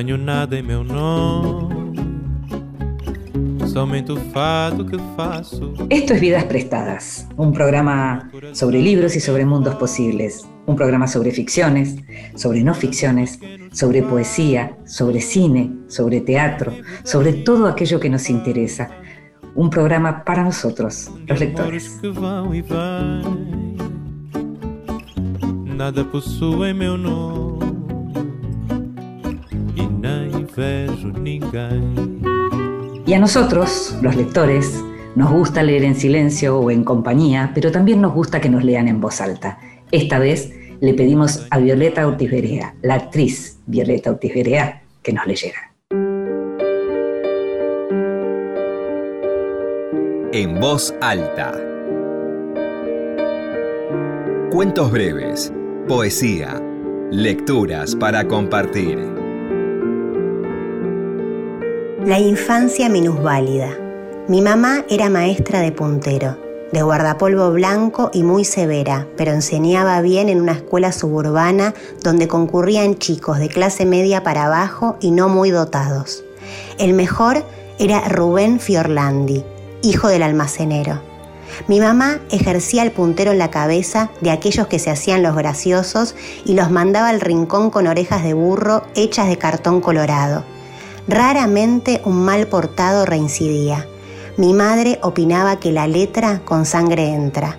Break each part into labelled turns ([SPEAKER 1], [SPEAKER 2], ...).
[SPEAKER 1] Tenho nada em meu nome, somente o fado que faço.
[SPEAKER 2] Esto es Vidas Prestadas, un programa sobre libros y sobre mundos posibles, un programa sobre ficciones, sobre no ficciones, sobre poesía, sobre cine, sobre teatro, sobre todo aquello que nos interesa. Un programa para nosotros, los lectores.
[SPEAKER 1] nada possuem meu nome
[SPEAKER 2] Y a nosotros, los lectores, nos gusta leer en silencio o en compañía, pero también nos gusta que nos lean en voz alta. Esta vez le pedimos a Violeta Ortiz Berea, la actriz Violeta Ortiz Berea, que nos leyera.
[SPEAKER 3] En voz alta. Cuentos breves, poesía, lecturas para compartir.
[SPEAKER 4] La infancia minusválida. Mi mamá era maestra de puntero, de guardapolvo blanco y muy severa, pero enseñaba bien en una escuela suburbana donde concurrían chicos de clase media para abajo y no muy dotados. El mejor era Rubén Fiorlandi, hijo del almacenero. Mi mamá ejercía el puntero en la cabeza de aquellos que se hacían los graciosos y los mandaba al rincón con orejas de burro hechas de cartón colorado. Raramente un mal portado reincidía. Mi madre opinaba que la letra con sangre entra.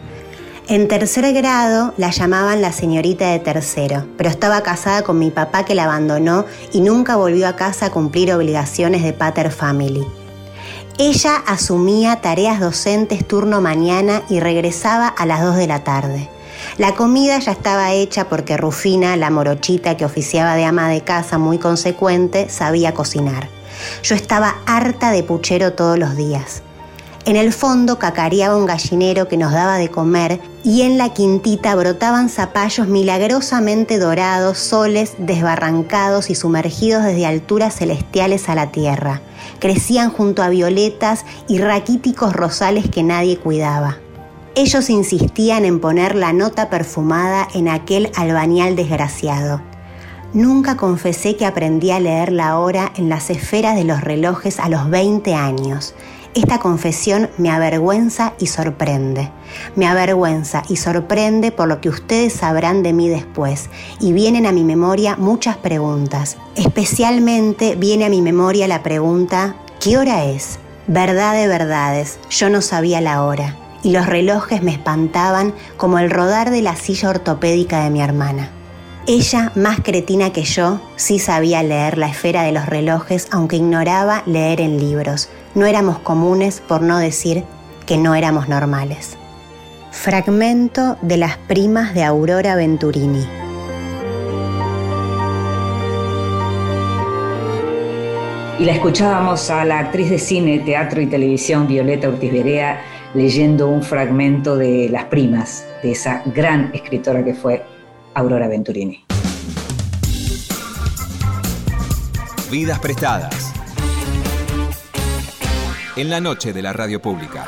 [SPEAKER 4] En tercer grado la llamaban la señorita de tercero, pero estaba casada con mi papá que la abandonó y nunca volvió a casa a cumplir obligaciones de pater family. Ella asumía tareas docentes turno mañana y regresaba a las 2 de la tarde. La comida ya estaba hecha porque Rufina, la morochita que oficiaba de ama de casa muy consecuente, sabía cocinar. Yo estaba harta de puchero todos los días. En el fondo cacareaba un gallinero que nos daba de comer y en la quintita brotaban zapallos milagrosamente dorados, soles desbarrancados y sumergidos desde alturas celestiales a la tierra. Crecían junto a violetas y raquíticos rosales que nadie cuidaba. Ellos insistían en poner la nota perfumada en aquel albañal desgraciado. Nunca confesé que aprendí a leer la hora en las esferas de los relojes a los 20 años. Esta confesión me avergüenza y sorprende. Me avergüenza y sorprende por lo que ustedes sabrán de mí después. Y vienen a mi memoria muchas preguntas. Especialmente viene a mi memoria la pregunta, ¿qué hora es? Verdad de verdades, yo no sabía la hora. Y los relojes me espantaban como el rodar de la silla ortopédica de mi hermana. Ella, más cretina que yo, sí sabía leer la esfera de los relojes, aunque ignoraba leer en libros. No éramos comunes, por no decir que no éramos normales. Fragmento de las primas de Aurora Venturini.
[SPEAKER 2] Y la escuchábamos a la actriz de cine, teatro y televisión Violeta Ortiz Berea leyendo un fragmento de Las primas, de esa gran escritora que fue Aurora Venturini.
[SPEAKER 3] Vidas prestadas. En la noche de la radio pública.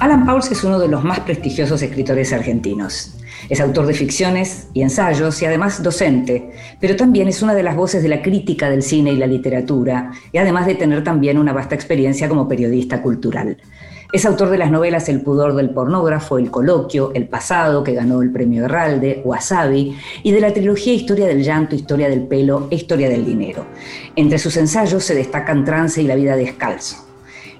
[SPEAKER 2] Alan Pauls es uno de los más prestigiosos escritores argentinos. Es autor de ficciones y ensayos y además docente, pero también es una de las voces de la crítica del cine y la literatura, y además de tener también una vasta experiencia como periodista cultural. Es autor de las novelas El pudor del pornógrafo, El coloquio, El pasado, que ganó el premio Herralde, Wasabi, y de la trilogía Historia del llanto, Historia del pelo e Historia del dinero. Entre sus ensayos se destacan Trance y La vida descalzo.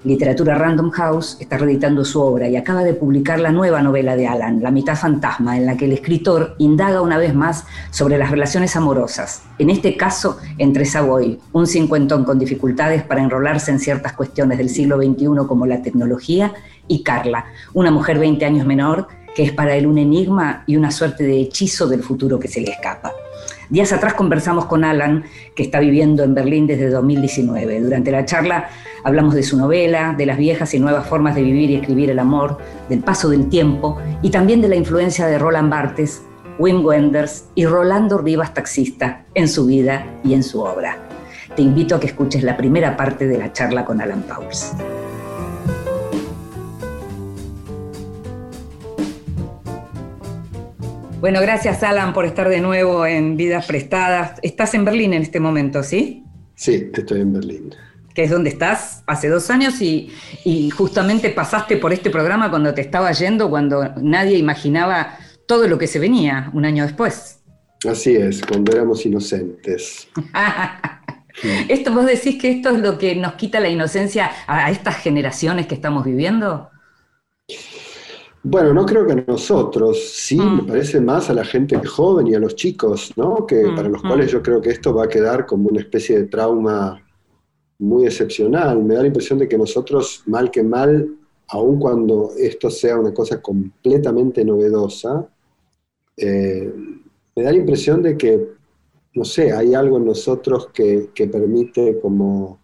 [SPEAKER 2] Literatura Random House está reeditando su obra y acaba de publicar la nueva novela de Alan, La mitad fantasma, en la que el escritor indaga una vez más sobre las relaciones amorosas, en este caso entre Savoy, un cincuentón con dificultades para enrolarse en ciertas cuestiones del siglo XXI como la tecnología, y Carla, una mujer 20 años menor que es para él un enigma y una suerte de hechizo del futuro que se le escapa. Días atrás conversamos con Alan, que está viviendo en Berlín desde 2019. Durante la charla hablamos de su novela, de las viejas y nuevas formas de vivir y escribir el amor, del paso del tiempo y también de la influencia de Roland Barthes, Wim Wenders y Rolando Rivas Taxista en su vida y en su obra. Te invito a que escuches la primera parte de la charla con Alan Pauls. Bueno, gracias Alan por estar de nuevo en Vidas Prestadas. Estás en Berlín en este momento, ¿sí?
[SPEAKER 5] Sí, estoy en Berlín.
[SPEAKER 2] Que es donde estás hace dos años y, y justamente pasaste por este programa cuando te estaba yendo, cuando nadie imaginaba todo lo que se venía un año después.
[SPEAKER 5] Así es, cuando éramos inocentes.
[SPEAKER 2] ¿Esto vos decís que esto es lo que nos quita la inocencia a estas generaciones que estamos viviendo?
[SPEAKER 5] Bueno, no creo que a nosotros, sí,
[SPEAKER 2] Mm.
[SPEAKER 5] me parece más a la gente joven y a los chicos, ¿no? Que
[SPEAKER 2] Mm,
[SPEAKER 5] para los
[SPEAKER 2] mm.
[SPEAKER 5] cuales yo creo que esto va a quedar como una especie de trauma muy excepcional. Me da la impresión de que nosotros, mal que mal, aun cuando esto sea una cosa completamente novedosa, eh, me da la impresión de que, no sé, hay algo en nosotros que, que permite como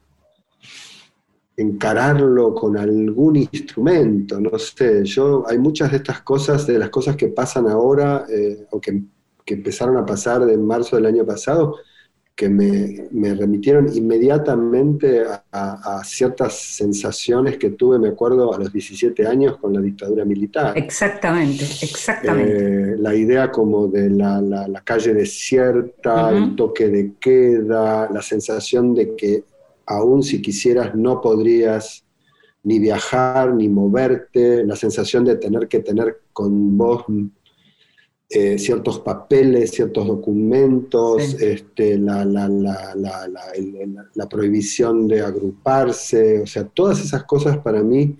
[SPEAKER 5] encararlo con algún instrumento, no sé, yo, hay muchas de estas cosas, de las cosas que pasan ahora, eh, o que, que empezaron a pasar de marzo del año pasado, que me, me remitieron inmediatamente a, ciertas sensaciones que tuve, me acuerdo, a los 17 años con la dictadura militar.
[SPEAKER 2] Exactamente, exactamente.
[SPEAKER 5] Eh, la idea como de la, la- la calle desierta, el toque de queda, la sensación de que aún si quisieras no podrías ni viajar, ni moverte, la sensación de tener que tener con vos eh, ciertos papeles, ciertos documentos,
[SPEAKER 2] Sí.
[SPEAKER 5] este, la, prohibición de agruparse, o sea, todas esas cosas para mí,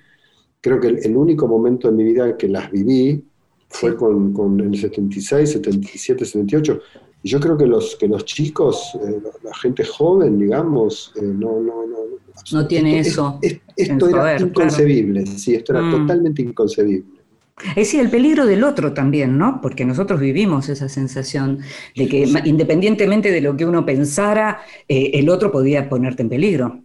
[SPEAKER 5] creo que el, el único momento de mi vida que las viví fue
[SPEAKER 2] Sí.
[SPEAKER 5] con, con el 76, 77, 78. Yo creo que los, que los chicos, eh, la gente joven, digamos, eh, no, no, no,
[SPEAKER 2] No tiene
[SPEAKER 5] esto-
[SPEAKER 2] eso
[SPEAKER 5] es- esto era
[SPEAKER 2] claro.
[SPEAKER 5] inconcebible, sí, esto era
[SPEAKER 2] Mm.
[SPEAKER 5] totalmente inconcebible.
[SPEAKER 2] Es decir, el peligro del otro también, ¿no? Porque nosotros vivimos esa sensación de que independientemente de lo que uno pensara, eh, el otro podía ponerte en peligro.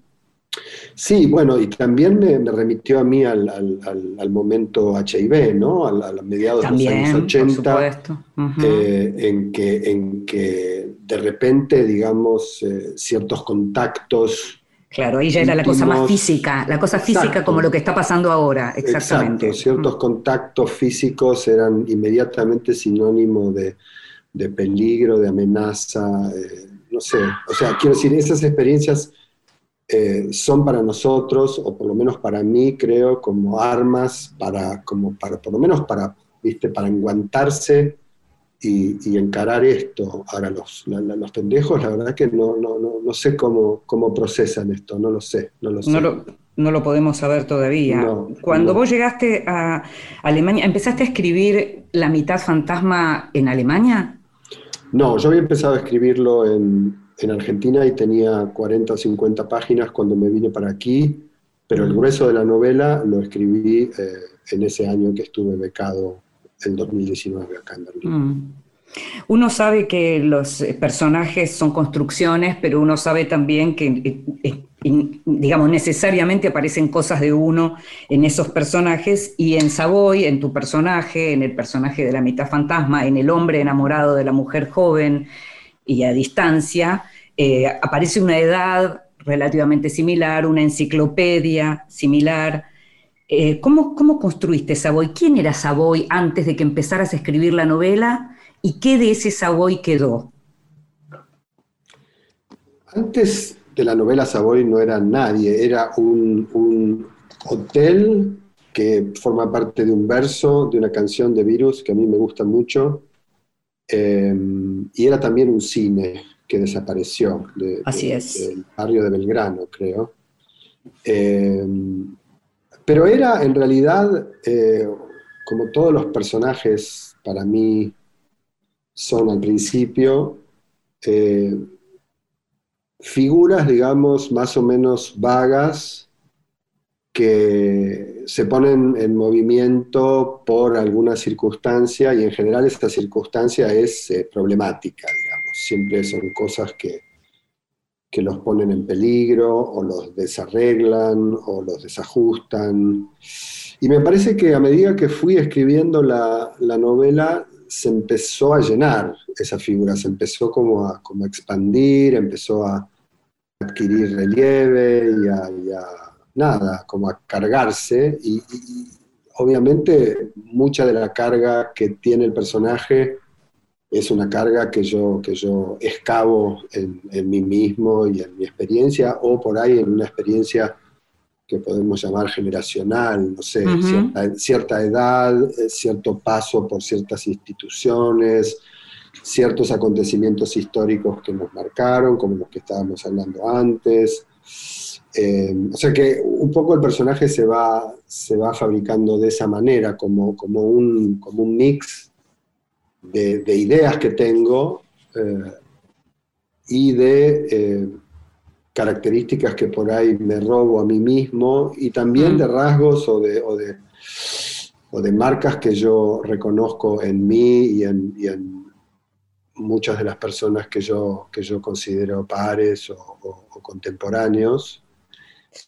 [SPEAKER 5] Sí, bueno, y también me, me remitió a mí al, al- al- al momento HIV, ¿no? A, a mediados de los años
[SPEAKER 2] por
[SPEAKER 5] 80,
[SPEAKER 2] supuesto. Ujú.
[SPEAKER 5] eh, en, que, en que de repente, digamos, eh, ciertos contactos.
[SPEAKER 2] Claro, ahí ya era la cosa más física, la cosa física
[SPEAKER 5] Exacto.
[SPEAKER 2] como lo que está pasando ahora, exactamente.
[SPEAKER 5] Exacto, ciertos contactos físicos eran inmediatamente sinónimo de, de peligro, de amenaza, eh, no sé. O sea, quiero decir, esas experiencias eh, son para nosotros, o por lo menos para mí, creo, como armas para, como para, por lo menos para, viste, para enguantarse y, y encarar esto. Ahora, los, la- la- los pendejos, la verdad que no, no, no, no sé cómo, cómo procesan esto, no lo sé, no lo sé.
[SPEAKER 2] No lo, no lo podemos saber todavía.
[SPEAKER 5] No,
[SPEAKER 2] Cuando vos llegaste a Alemania, ¿empezaste a escribir La mitad fantasma en Alemania?
[SPEAKER 5] No, yo había empezado a escribirlo en, en Argentina y tenía 40 o 50 páginas cuando me vine para aquí, pero el grueso de la novela lo escribí eh, en ese año que estuve becado, en 2019 acá en Berlín.
[SPEAKER 2] Mm. Uno sabe que los eh, personajes son construcciones, pero uno sabe también que, eh, eh, digamos, necesariamente aparecen cosas de uno en esos personajes y en Savoy, en tu personaje, en el personaje de la mitad fantasma, en el hombre enamorado de la mujer joven y a distancia, aparece una edad relativamente similar, una enciclopedia similar. ¿cómo, ¿Cómo construiste Savoy? ¿Quién era Savoy antes de que empezaras a escribir la novela? ¿Y qué de ese Savoy quedó?
[SPEAKER 5] Antes de la novela Savoy no era nadie, era un, un hotel que forma parte de un verso de una canción de Virus que a mí me gusta mucho, eh, y era también un cine que desapareció de-
[SPEAKER 2] Así
[SPEAKER 5] de-
[SPEAKER 2] es.
[SPEAKER 5] del barrio de Belgrano, creo. Eh, pero era en realidad, eh, como todos los personajes para mí son al principio, eh, figuras, digamos, más o menos vagas que se ponen en movimiento por alguna circunstancia y en general esta circunstancia es eh, problemática, digamos. Siempre son cosas que, que los ponen en peligro o los desarreglan o los desajustan. Y me parece que a medida que fui escribiendo la, la novela, se empezó a llenar esa figura, se empezó como a, como expandir, empezó a adquirir relieve y a, nada, como a cargarse. Y, obviamente mucha de la carga que tiene el personaje es una carga que yo, que yo excavo en, mí mismo y en mi experiencia, o por ahí en una experiencia que podemos llamar generacional, no sé, cierta, edad, eh, cierto paso por ciertas instituciones, ciertos acontecimientos históricos que nos marcaron, como los que estábamos hablando antes. Eh, o sea que un poco el personaje se va, se va fabricando de esa manera, como, como, un, como un mix de, ideas que tengo eh, y de eh, características que por ahí me robo a mí mismo y también mm. de rasgos o de, o de, o de, marcas que yo reconozco en mí y en, y en, muchas de las personas que yo, que yo considero pares o, contemporáneos.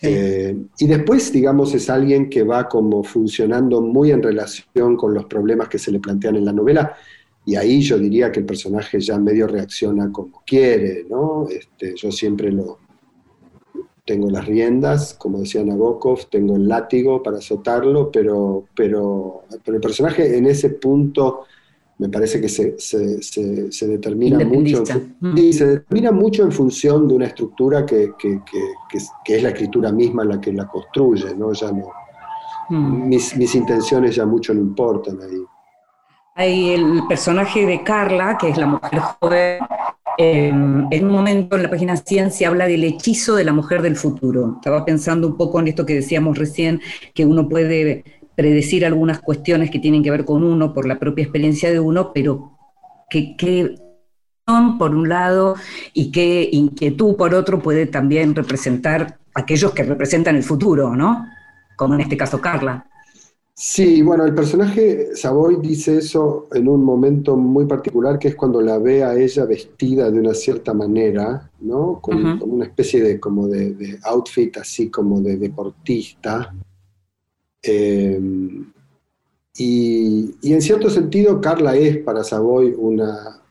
[SPEAKER 5] Eh, y después, digamos, es alguien que va como funcionando muy en relación con los problemas que se le plantean en la novela, y ahí yo diría que el personaje ya medio reacciona como quiere, ¿no? Este, yo siempre lo tengo las riendas, como decía Nabokov, tengo el látigo para azotarlo, pero, pero, pero el personaje en ese punto me parece que se, se, determina mucho y se determina mucho en función de una estructura que, que, que, es la escritura misma la que la construye, ¿no? Ya no mm. mis, mis intenciones ya mucho no importan ahí.
[SPEAKER 2] Hay el personaje de Carla, que es la mujer joven. Em, en un momento en la página 100 se habla del hechizo de la mujer del futuro. Estaba pensando un poco en esto que decíamos recién, que uno puede predecir algunas cuestiones que tienen que ver con uno por la propia experiencia de uno, pero que, son por un lado y qué inquietud por otro puede también representar aquellos que representan el futuro, ¿no? Como en este caso Carla.
[SPEAKER 5] Sí, bueno, el personaje Savoy dice eso en un momento muy particular, que es cuando la ve a ella vestida de una cierta manera, ¿no? Con, una especie de, como de, outfit así como de deportista. Eh, y, en cierto sentido, Carla es para Savoy una,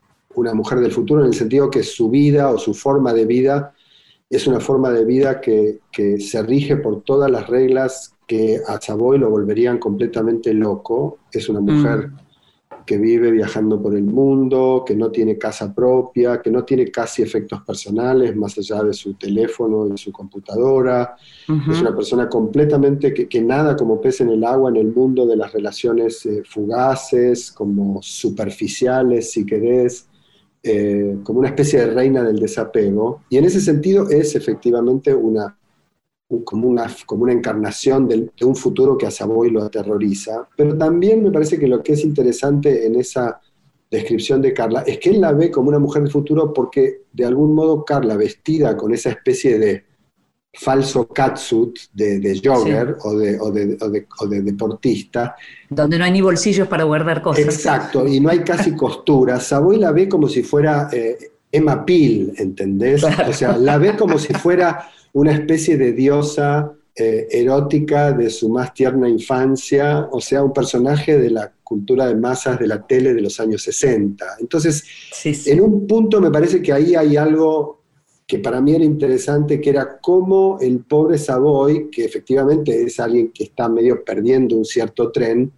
[SPEAKER 5] mujer del futuro, en el sentido que su vida o su forma de vida es una forma de vida que, que se rige por todas las reglas que a Savoy lo volverían completamente loco. Es una mujer mm. que vive viajando por el mundo, que no tiene casa propia, que no tiene casi efectos personales más allá de su teléfono y su computadora. Es una persona completamente que, nada como pez en el agua en el mundo de las relaciones eh, fugaces, como superficiales, si querés. Eh, como una especie de reina del desapego. Y en ese sentido es efectivamente una como una, como una encarnación de, un futuro que a Savoy lo aterroriza. Pero también me parece que lo que es interesante en esa descripción de Carla es que él la ve como una mujer del futuro porque de algún modo Carla vestida con esa especie de falso catsuit de, de jogger o, de, o, de, o, de, deportista.
[SPEAKER 2] Donde no hay ni bolsillos para guardar cosas.
[SPEAKER 5] Exacto, y no hay casi costura. Savoy la ve como si fuera eh, Emma Peel, ¿entendés? O sea, la ve como si fuera una especie de diosa eh, erótica de su más tierna infancia, o sea, un personaje de la cultura de masas de la tele de los años 60. Entonces, en un punto me parece que ahí hay algo que para mí era interesante, que era cómo el pobre Savoy, que efectivamente es alguien que está medio perdiendo un cierto tren,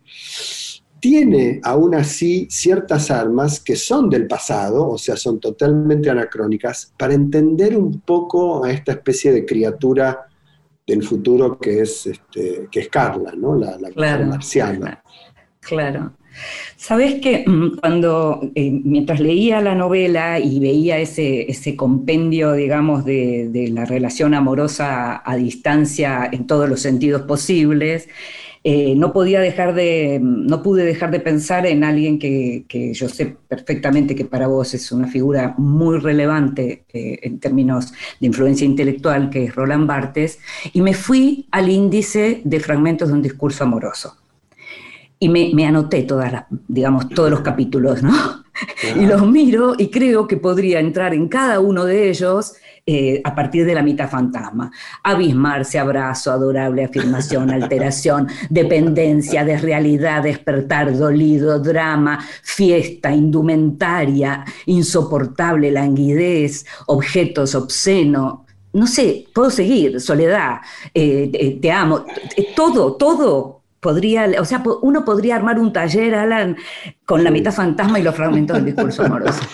[SPEAKER 5] tiene aún así ciertas armas que son del pasado, o sea, son totalmente anacrónicas, para entender un poco a esta especie de criatura del futuro que es, este, que es Carla, ¿no? la, la marciana.
[SPEAKER 2] Claro. Sabes que mm, cuando, eh, mientras leía la novela y veía ese, compendio, digamos, de, de, la relación amorosa a distancia en todos los sentidos posibles, eh, no podía dejar de, no pude dejar de pensar en alguien que, yo sé perfectamente que para vos es una figura muy relevante eh, en términos de influencia intelectual, que es Roland Barthes, y me fui al índice de fragmentos de un discurso amoroso. Y me, anoté todas digamos, todos los capítulos, ¿no? Y los miro y creo que podría entrar en cada uno de ellos eh, a partir de la mitad fantasma. Abismarse, abrazo, adorable afirmación, alteración, dependencia, desrealidad, despertar, dolido, drama, fiesta, indumentaria, insoportable languidez, objetos, obsceno. No sé, puedo seguir, soledad, eh, te amo, todo, todo podría, o sea, uno podría armar un taller, Alan, con la mitad fantasma y los fragmentos del discurso amoroso.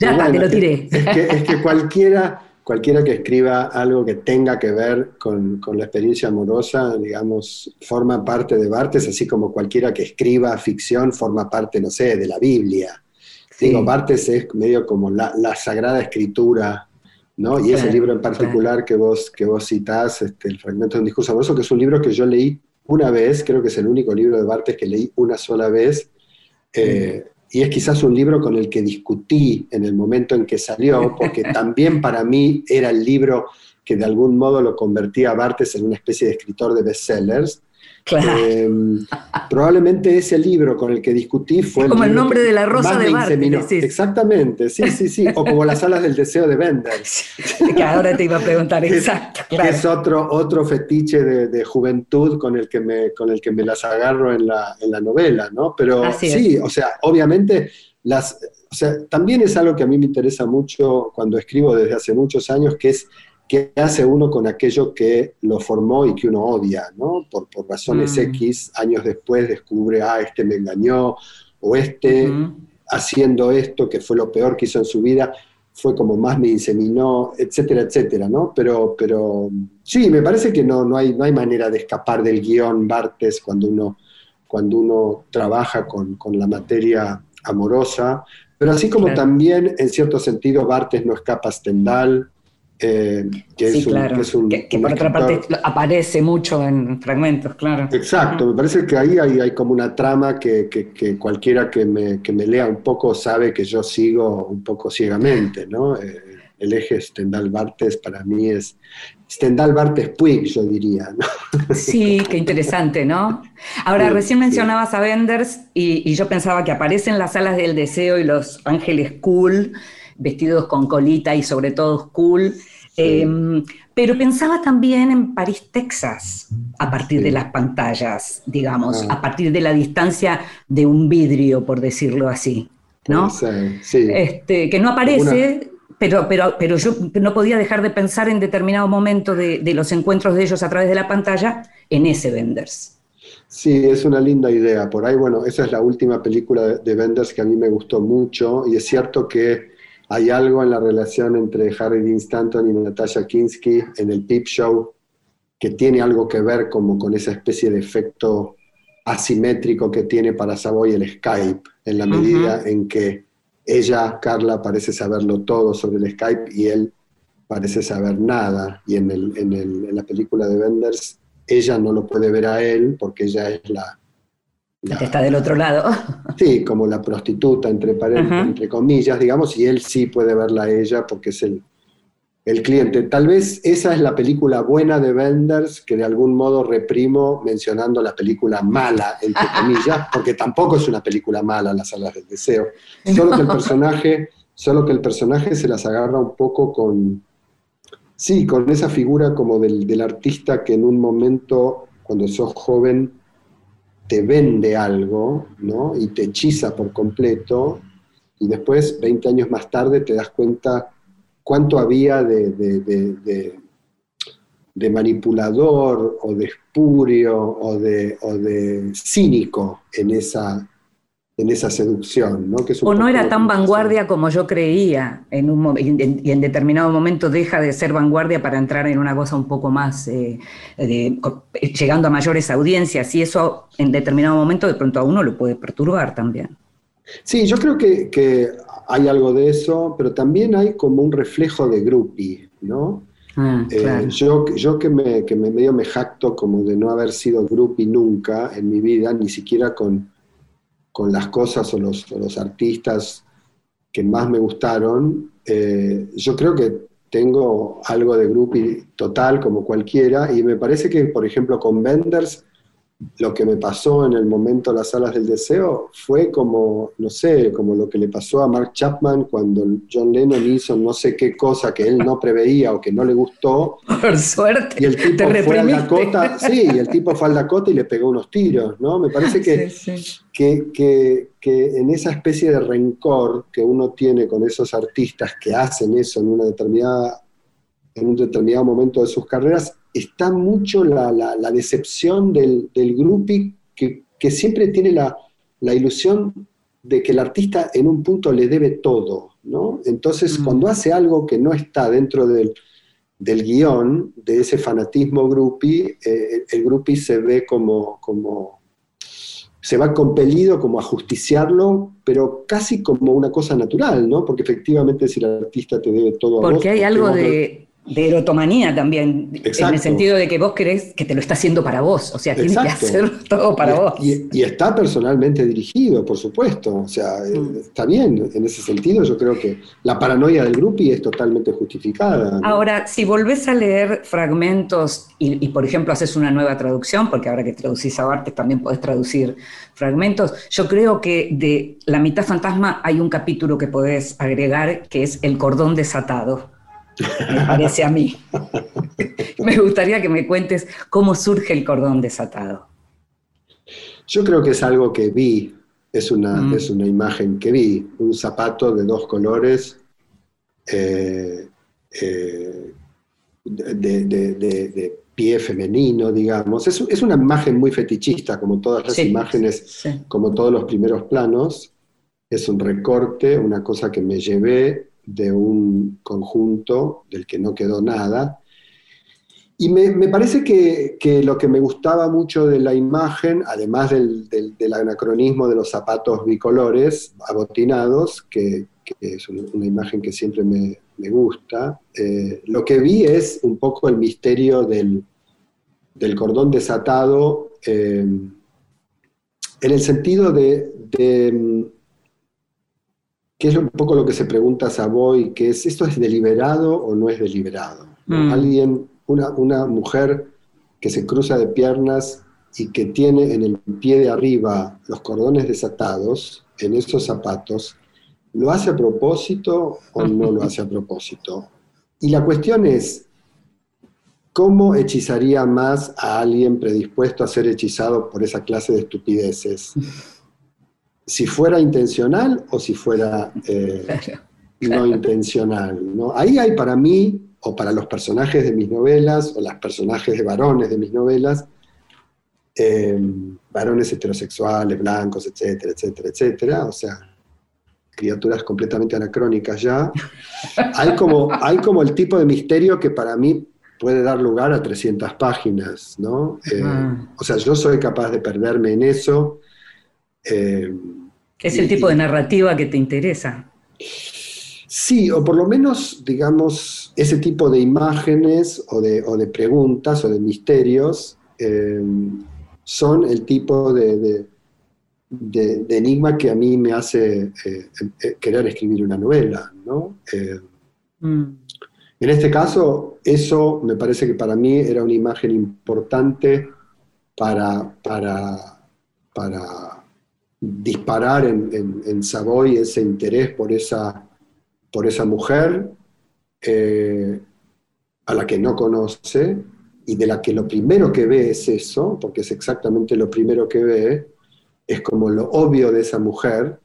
[SPEAKER 2] Ya está, te lo tiré.
[SPEAKER 5] Es que, cualquiera, cualquiera que escriba algo que tenga que ver con, la experiencia amorosa, digamos, forma parte de Bartes, así como cualquiera que escriba ficción forma parte, no sé, de la Biblia. Digo, Bartes es medio como la, sagrada escritura, ¿no? Y ese libro en particular que, vos, que vos citás, este, el fragmento de un discurso amoroso, que es un libro que yo leí una vez, creo que es el único libro de Bartes que leí una sola vez, eh, y es quizás un libro con el que discutí en el momento en que salió, porque también para mí era el libro que de algún modo lo convertía a Bartes en una especie de escritor de bestsellers, Em, probablemente ese libro con el que discutí fue...
[SPEAKER 2] como el, nombre de la rosa de
[SPEAKER 5] Bartes. Exactamente, sí, sí, sí. O como las alas del deseo de Bender.
[SPEAKER 2] que ahora te iba a preguntar, exacto.
[SPEAKER 5] Que es otro, otro fetiche de, juventud con el, que me, con el que me las agarro en la, en la novela, ¿no? Pero sí, o sea, obviamente las... O sea, también es algo que a mí me interesa mucho cuando escribo desde hace muchos años, que es ¿Qué hace uno con aquello que lo formó y que uno odia? ¿no? Por, por razones mm. X, años después descubre, ah, este me engañó, o este haciendo esto, que fue lo peor que hizo en su vida, fue como más me inseminó, etcétera, etcétera, ¿no? Pero, pero sí, me parece que no, no, hay, no hay manera de escapar del guion Bartes cuando uno, cuando uno trabaja con, con la materia amorosa, pero así como también, en cierto sentido, Bartes no escapa a Stendhal,
[SPEAKER 2] eh, que, es un, que, por otra parte aparece mucho en fragmentos, claro.
[SPEAKER 5] Exacto, me parece que ahí hay, hay como una trama que, cualquiera que me, me, lea un poco sabe que yo sigo un poco ciegamente, ¿no? Eh, el eje Stendhal-Bartes para mí es Stendhal-Bartes Puig, yo diría. ¿no?
[SPEAKER 2] Sí, qué interesante, ¿no? Ahora, recién mencionabas a Benders y, y yo pensaba que aparecen las alas del deseo y los ángeles cool vestidos con colita y sobre todo cool. Em, pero pensaba también en París, Texas, a partir de las pantallas, digamos, ah. a partir de la distancia de un vidrio, por decirlo así, ¿no? Sí. Este, que no aparece, pero, pero, pero yo no podía dejar de pensar en determinado momento de, los encuentros de ellos a través de la pantalla en ese Benders.
[SPEAKER 5] Sí, es una linda idea. Por ahí, bueno, esa es la última película de Benders que a mí me gustó mucho y es cierto que hay algo en la relación entre Harry Dean Stanton y Natasha Kinsky en el Peep Show que tiene algo que ver como con esa especie de efecto asimétrico que tiene para Savoy el Skype, en la medida en que ella, Carla, parece saberlo todo sobre el Skype y él parece saber nada. Y en, el, en, el, en la película de Benders, ella no lo puede ver a él porque ella es la,
[SPEAKER 2] está del otro lado.
[SPEAKER 5] Sí, como la prostituta, entre, entre comillas, digamos, y él sí puede verla a ella porque es el, el cliente. Tal vez esa es la película buena de Benders, que de algún modo reprimo mencionando la película mala, entre comillas, porque tampoco es una película mala, Las alas del deseo. Solo que el personaje, solo que el personaje se las agarra un poco con, sí, con esa figura como del, del artista que en un momento, cuando sos joven, te vende algo, ¿no? Y te hechiza por completo, y después, 20 años más tarde, te das cuenta cuánto había de, de, manipulador o de espurio o de, o de cínico en esa, en esa seducción. ¿no?
[SPEAKER 2] o no era tan vanguardia como yo creía, en un, y en, determinado momento deja de ser vanguardia para entrar en una cosa un poco más, eh, llegando a mayores audiencias, y eso en determinado momento de pronto a uno lo puede perturbar también.
[SPEAKER 5] Sí, yo creo que, hay algo de eso, pero también hay como un reflejo de groupie, ¿no? Ah, eh, yo, yo que, me, que me medio me jacto como de no haber sido groupie nunca en mi vida, ni siquiera con con las cosas o los, artistas que más me gustaron, eh, yo creo que tengo algo de groupie total como cualquiera y me parece que, por ejemplo, con Benders lo que me pasó en el momento Las Alas del Deseo fue como, no sé, como lo que le pasó a Mark Chapman cuando John Lennon hizo no sé qué cosa que él no preveía o que no le gustó.
[SPEAKER 2] Por suerte.
[SPEAKER 5] Y el tipo fue al Dakota, sí, y el tipo fue al Dakota y le pegó unos tiros, ¿no? Me parece que, Que, que, que en esa especie de rencor que uno tiene con esos artistas que hacen eso en una determinada en un determinado momento de sus carreras, está mucho la, decepción del, del groupie que, siempre tiene la, ilusión de que el artista en un punto le debe todo, ¿no? Entonces, mm. cuando hace algo que no está dentro del, del guion, de ese fanatismo groupie, eh, el groupie se ve como, como, se va compelido como a justiciarlo, pero casi como una cosa natural, ¿no? Porque efectivamente si el artista te debe todo
[SPEAKER 2] a Porque hay algo de, de erotomanía también, en el sentido de que vos crees que te lo está haciendo para vos, o sea, tiene que hacer todo para vos.
[SPEAKER 5] Y, está personalmente dirigido, por supuesto, o sea, eh, mm. está bien, en ese sentido yo creo que la paranoia del grupo es totalmente justificada.
[SPEAKER 2] Ahora, si volvés a leer fragmentos y, por ejemplo, haces una nueva traducción, porque ahora que traducís a Bartes también podés traducir fragmentos, yo creo que de La mitad fantasma hay un capítulo que podés agregar que es El cordón desatado me parece a mí. me gustaría que me cuentes cómo surge el cordón desatado.
[SPEAKER 5] Yo creo que es algo que vi, es una, mm. es una imagen que vi, un zapato de dos colores eh, eh, de, pie femenino, digamos. Es, una imagen muy fetichista, como todas las imágenes, como todos los primeros planos. Es un recorte, una cosa que me llevé de un conjunto del que no quedó nada. Y me, parece que, lo que me gustaba mucho de la imagen, además del, anacronismo de los zapatos bicolores abotinados, que, es una, imagen que siempre me, gusta, eh, lo que vi es un poco el misterio del, cordón desatado eh, en el sentido de que es un poco lo que se pregunta Savoy, que es, ¿esto es deliberado o no es deliberado? Mm. Alguien, una, una, mujer que se cruza de piernas y que tiene en el pie de arriba los cordones desatados en esos zapatos, ¿lo hace a propósito o no lo hace a propósito? Y la cuestión es, ¿cómo hechizaría más a alguien predispuesto a ser hechizado por esa clase de estupideces? Si fuera intencional o si fuera eh, no intencional. ¿no? Ahí hay para mí, o para los personajes de mis novelas, o los personajes de varones de mis novelas, eh, varones heterosexuales, blancos, etcétera, etcétera, etcétera, o sea, criaturas completamente anacrónicas ya, hay como, hay como el tipo de misterio que para mí puede dar lugar a 300 páginas, ¿no? Eh, o sea, yo soy capaz de perderme en eso
[SPEAKER 2] eh, es el tipo de narrativa que te interesa.
[SPEAKER 5] Sí, o por lo menos, digamos, ese tipo de imágenes o de, preguntas o de misterios eh, son el tipo de, enigma que a mí me hace eh, querer escribir una novela, ¿no? Mm. En este caso, eso me parece que para mí era una imagen importante para, para, para disparar en, en, Savoy ese interés por esa, por esa mujer eh, a la que no conoce y de la que lo primero que ve es eso, porque es exactamente lo primero que ve, es como lo obvio de esa mujer,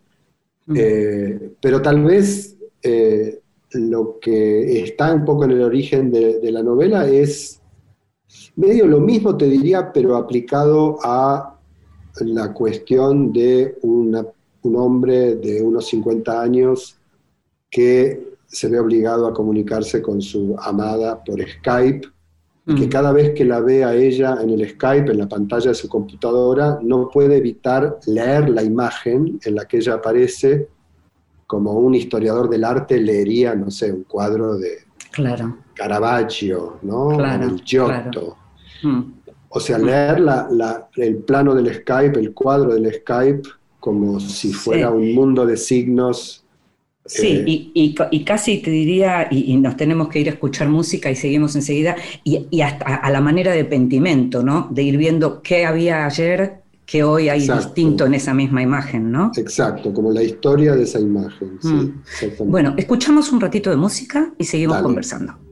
[SPEAKER 5] mm. eh, pero tal vez eh, lo que está un poco en el origen de, de la novela es medio lo mismo, te diría, pero aplicado a la cuestión de un hombre de unos 50 años que se ve obligado a comunicarse con su amada por Skype, y que mm. cada vez que la ve a ella en el Skype, en la pantalla de su computadora, no puede evitar leer la imagen en la que ella aparece, como un historiador del arte leería, no sé, un cuadro de
[SPEAKER 2] claro.
[SPEAKER 5] Caravaggio, ¿no? Claro, el Giotto. Mm. O sea, leer el plano del Skype, el cuadro del Skype, como si fuera un mundo de signos.
[SPEAKER 2] Sí, eh, y, casi te diría, y, nos tenemos que ir a escuchar música y seguimos enseguida, y, hasta a la manera de pentimento, ¿no? De ir viendo qué había ayer que hoy hay distinto en esa misma imagen, ¿no?
[SPEAKER 5] Exacto, como la historia de esa imagen. Mm.
[SPEAKER 2] bueno, escuchamos un ratito de música y seguimos conversando.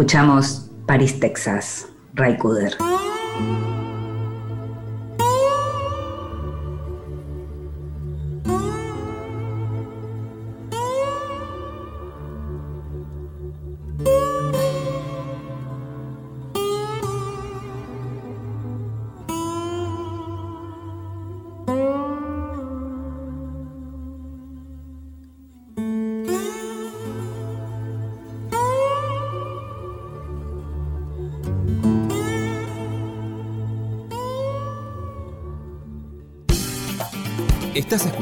[SPEAKER 2] Escuchamos Paris, Texas, Ray Cooder.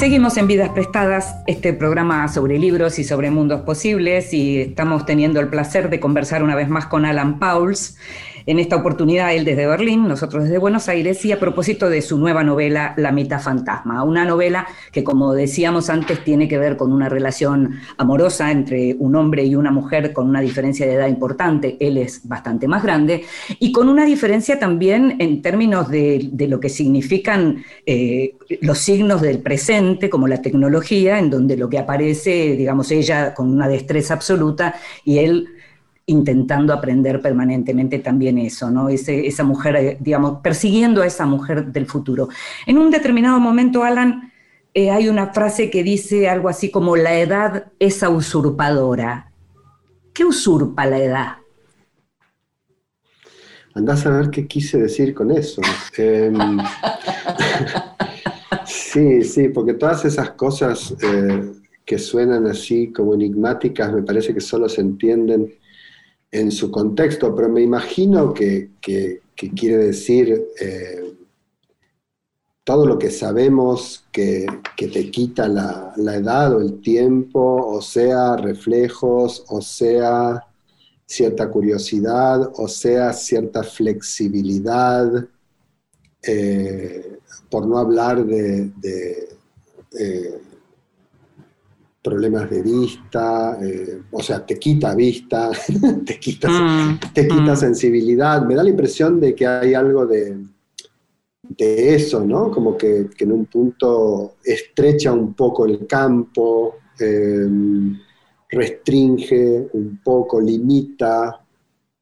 [SPEAKER 2] Seguimos en Vidas Prestadas, este programa sobre libros y sobre mundos posibles, y estamos teniendo el placer de conversar una vez más con Alan Pauls. En esta oportunidad, él desde Berlín, nosotros desde Buenos Aires, y a propósito de su nueva novela, La mitad fantasma, una novela que, como decíamos antes, tiene que ver con una relación amorosa entre un hombre y una mujer con una diferencia de edad importante, él es bastante más grande, y con una diferencia también en términos de, de lo que significan eh, los signos del presente, como la tecnología, en donde lo que aparece, digamos, ella con una destreza absoluta y él intentando aprender permanentemente también eso, ¿no? esa mujer, eh, digamos, persiguiendo a esa mujer del futuro. En un determinado momento, Alan, eh, hay una frase que dice algo así como la edad es usurpadora. ¿Qué usurpa la edad?
[SPEAKER 5] Andás a ver qué quise decir con eso. Em, sí, sí, porque todas esas cosas eh, que suenan así como enigmáticas me parece que solo se entienden en su contexto, pero me imagino que, quiere decir eh, todo lo que sabemos que, te quita la, edad o el tiempo, o sea, reflejos, o sea, cierta curiosidad, o sea, cierta flexibilidad, eh, por no hablar de, eh, problemas de vista, eh, o sea, te quita vista, te quita, mm, te quita mm. sensibilidad. Me da la impresión de que hay algo de, de eso, ¿no? Como que, en un punto estrecha un poco el campo, em, restringe un poco, limita.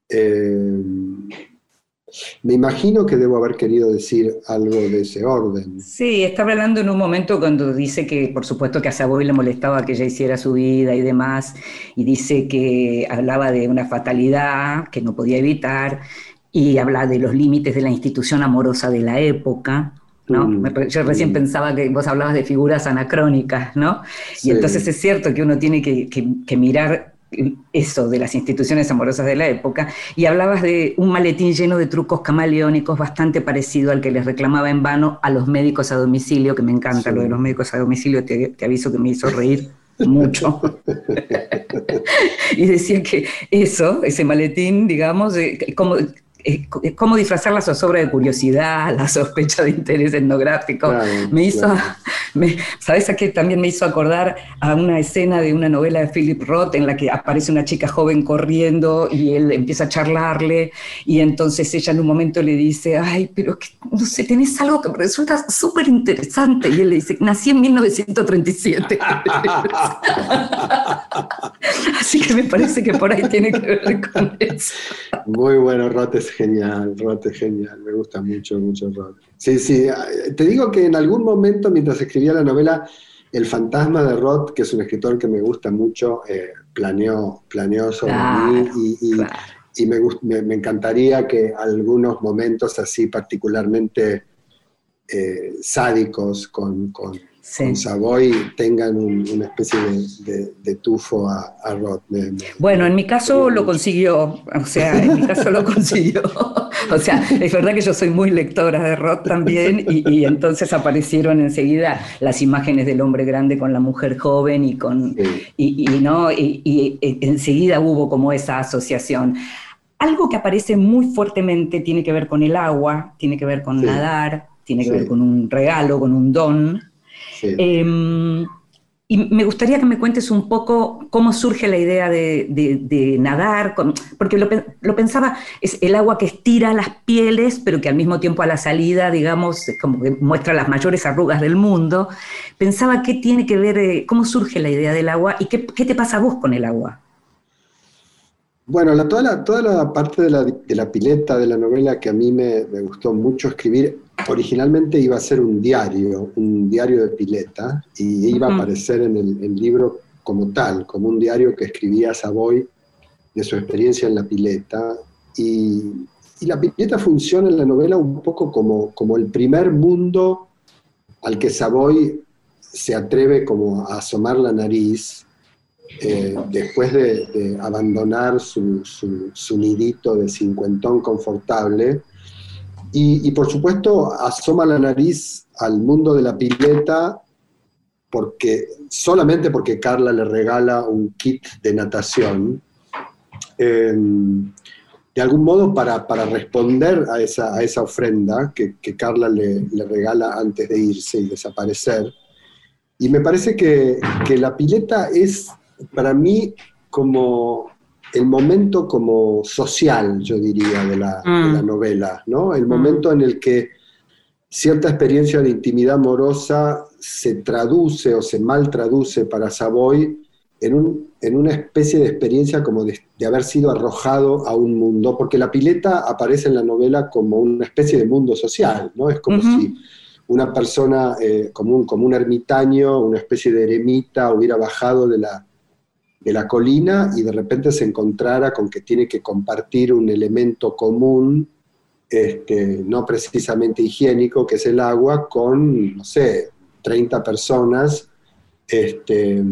[SPEAKER 5] Em, me imagino que debo haber querido decir algo de ese orden.
[SPEAKER 2] Sí, estaba hablando en un momento cuando dice que, por supuesto, que a Savoy le molestaba que ella hiciera su vida y demás, y dice que hablaba de una fatalidad que no podía evitar, y habla de los límites de la institución amorosa de la época. ¿no? Mm, yo recién mm. pensaba que vos hablabas de figuras anacrónicas, ¿no? Y entonces es cierto que uno tiene que, que mirar eso de las instituciones amorosas de la época, y hablabas de un maletín lleno de trucos camaleónicos bastante parecido al que les reclamaba en vano a los médicos a domicilio, que me encanta lo de los médicos a domicilio, te, aviso que me hizo reír mucho. y decía que eso, ese maletín, digamos, eh, como cómo disfrazar la zozobra de curiosidad, la sospecha de interés etnográfico. me hizo, ¿sabes a qué? También me hizo acordar a una escena de una novela de Philip Roth en la que aparece una chica joven corriendo y él empieza a charlarle y entonces ella en un momento le dice, ay, pero no sé, tenés algo que me resulta súper interesante. Y él le dice, nací en 1937. Así que me parece que por ahí tiene que ver con eso.
[SPEAKER 5] Muy bueno, Roth es genial, Roth es genial, me gusta mucho, mucho Roth. Sí, sí, te digo que en algún momento mientras escribía la novela, El fantasma de Roth, que es un escritor que me gusta mucho, eh, planeó, planeó sobre mí y, me, encantaría que algunos momentos así particularmente eh, sádicos con con Savoy tengan una especie de, tufo a, a Roth.
[SPEAKER 2] bueno, en mi caso lo consiguió, o sea, en mi caso lo consiguió. O sea, es verdad que yo soy muy lectora de Roth también y, entonces aparecieron enseguida las imágenes del hombre grande con la mujer joven y con y, no y, enseguida hubo como esa asociación. algo que aparece muy fuertemente tiene que ver con el agua, tiene que ver con
[SPEAKER 5] Sí.
[SPEAKER 2] nadar, tiene que
[SPEAKER 5] Sí.
[SPEAKER 2] ver con un regalo, con un don. Eh, y me gustaría que me cuentes un poco cómo surge la idea de, nadar, porque lo, pe- lo pensaba, es el agua que estira las pieles, pero que al mismo tiempo a la salida, digamos, como que muestra las mayores arrugas del mundo. Pensaba qué tiene que ver, eh, cómo surge la idea del agua y qué, qué te pasa a vos con el agua.
[SPEAKER 5] Bueno, la- toda, la, toda la parte de la, de la pileta de la novela que a mí me, me gustó mucho escribir, originalmente iba a ser un diario, un diario de pileta, y iba a aparecer en el, el libro como tal, como un diario que escribía Savoy de su experiencia en la pileta. Y, y la pileta funciona en la novela un poco como, como el primer mundo al que Savoy se atreve como a asomar la nariz eh, después de, abandonar su, su- su nidito de cincuentón confortable. Y, por supuesto asoma la nariz al mundo de la pileta porque, solamente porque Carla le regala un kit de natación. eh, de algún modo para, para responder a esa, a esa ofrenda que, que Carla le, le regala antes de irse y desaparecer. Y me parece que, que la pileta es para mí como el momento como social, yo diría, de la,
[SPEAKER 2] Mm.
[SPEAKER 5] de la novela, ¿no? El
[SPEAKER 2] Mm.
[SPEAKER 5] momento en el que cierta experiencia de intimidad amorosa se traduce o se mal traduce para Savoy en, un- en una especie de experiencia como de, de haber sido arrojado a un mundo, porque la pileta aparece en la novela como una especie de mundo social, ¿no? Es como si una persona, eh, como, un, como un ermitaño, una especie de eremita, hubiera bajado de la, de la colina y de repente se encontrara con que tiene que compartir un elemento común, este, no precisamente higiénico, que es el agua, con, no sé, 30 personas, este,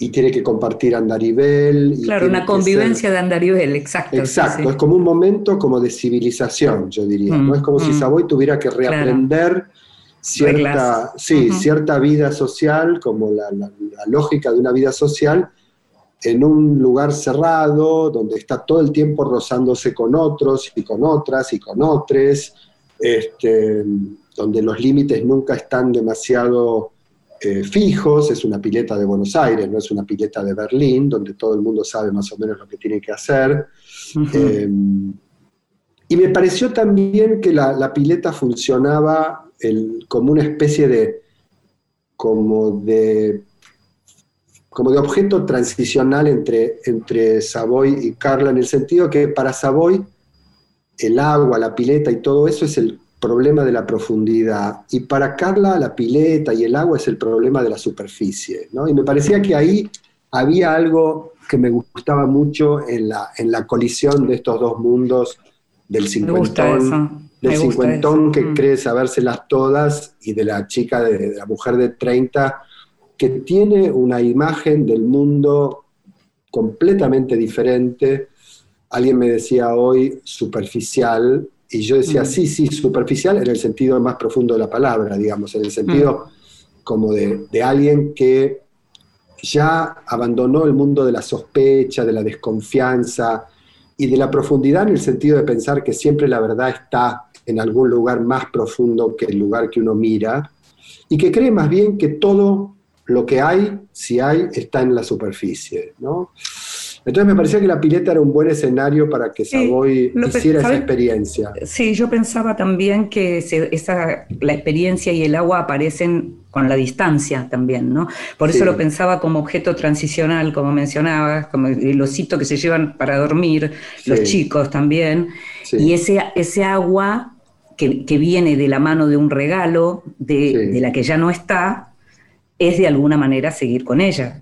[SPEAKER 5] y tiene que compartir andarivel. y
[SPEAKER 2] Claro, una convivencia de andarivel, exacto.
[SPEAKER 5] Exacto,
[SPEAKER 2] sí.
[SPEAKER 5] es como un momento como de civilización, yo diría, ¿no?
[SPEAKER 2] Mm,
[SPEAKER 5] Es como si
[SPEAKER 2] mm.
[SPEAKER 5] Savoy tuviera que reaprender cierta,
[SPEAKER 2] Reglas.
[SPEAKER 5] sí, cierta vida social, como la, la- la lógica de una vida social, en un lugar cerrado, donde está todo el tiempo rozándose con otros y con otras y con otros, este, donde los límites nunca están demasiado eh, fijos, es una pileta de Buenos Aires, no es una pileta de Berlín, donde todo el mundo sabe más o menos lo que tiene que hacer. Eh, y me pareció también que la, la pileta funcionaba el- como una especie de, como de, como de objeto transicional entre, entre Savoy y Carla, en el sentido que para Savoy el agua, la pileta y todo eso es el problema de la profundidad. Y para Carla la pileta y el agua es el problema de la superficie. ¿no? Y me parecía que ahí había algo que me gustaba mucho en la, en la colisión de estos dos mundos del cincuentón, del cincuentón
[SPEAKER 2] eso.
[SPEAKER 5] que
[SPEAKER 2] Mm.
[SPEAKER 5] cree sabérselas todas y de la chica, de, de la mujer de 30, que tiene una imagen del mundo completamente diferente. Alguien me decía hoy superficial, y yo decía,
[SPEAKER 2] Mm.
[SPEAKER 5] sí, sí, superficial en el sentido más profundo de la palabra, digamos, en el sentido como de, de alguien que ya abandonó el mundo de la sospecha, de la desconfianza y de la profundidad en el sentido de pensar que siempre la verdad está en algún lugar más profundo que el lugar que uno mira y que cree más bien que todo lo que hay, si hay, está en la superficie, ¿no? Entonces me parecía que la pileta era un buen escenario para que Savoy hiciera esa experiencia.
[SPEAKER 2] Sí, yo pensaba también que se- esa, la experiencia y el agua aparecen con la distancia también, ¿no? Por eso
[SPEAKER 5] Sí.
[SPEAKER 2] lo pensaba como objeto transicional, como mencionabas, como el osito que se llevan para dormir, los chicos también. Y ese, ese agua que, que viene de la mano de un regalo, de, de la que ya no está, es de alguna manera seguir con ella.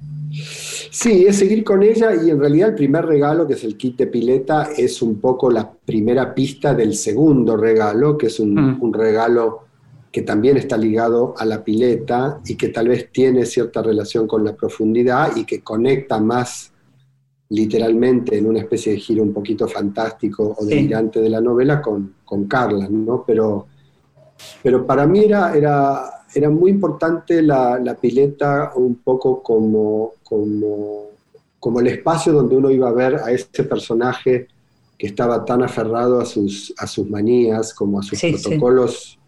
[SPEAKER 5] Sí, es seguir con ella y en realidad el primer regalo, que es el kit de pileta, es un poco la primera pista del segundo regalo, que es un,
[SPEAKER 2] Mm.
[SPEAKER 5] un regalo que también está ligado a la pileta y que tal vez tiene cierta relación con la profundidad y que conecta más literalmente en una especie de giro un poquito fantástico o
[SPEAKER 2] Sí.
[SPEAKER 5] delirante de la novela con, con Carla, ¿no? Pero, pero para mí era, era, era muy importante la, la pileta un poco como, como, como el espacio donde uno iba a ver a ese personaje que estaba tan aferrado a sus, a sus manías como a sus protocolos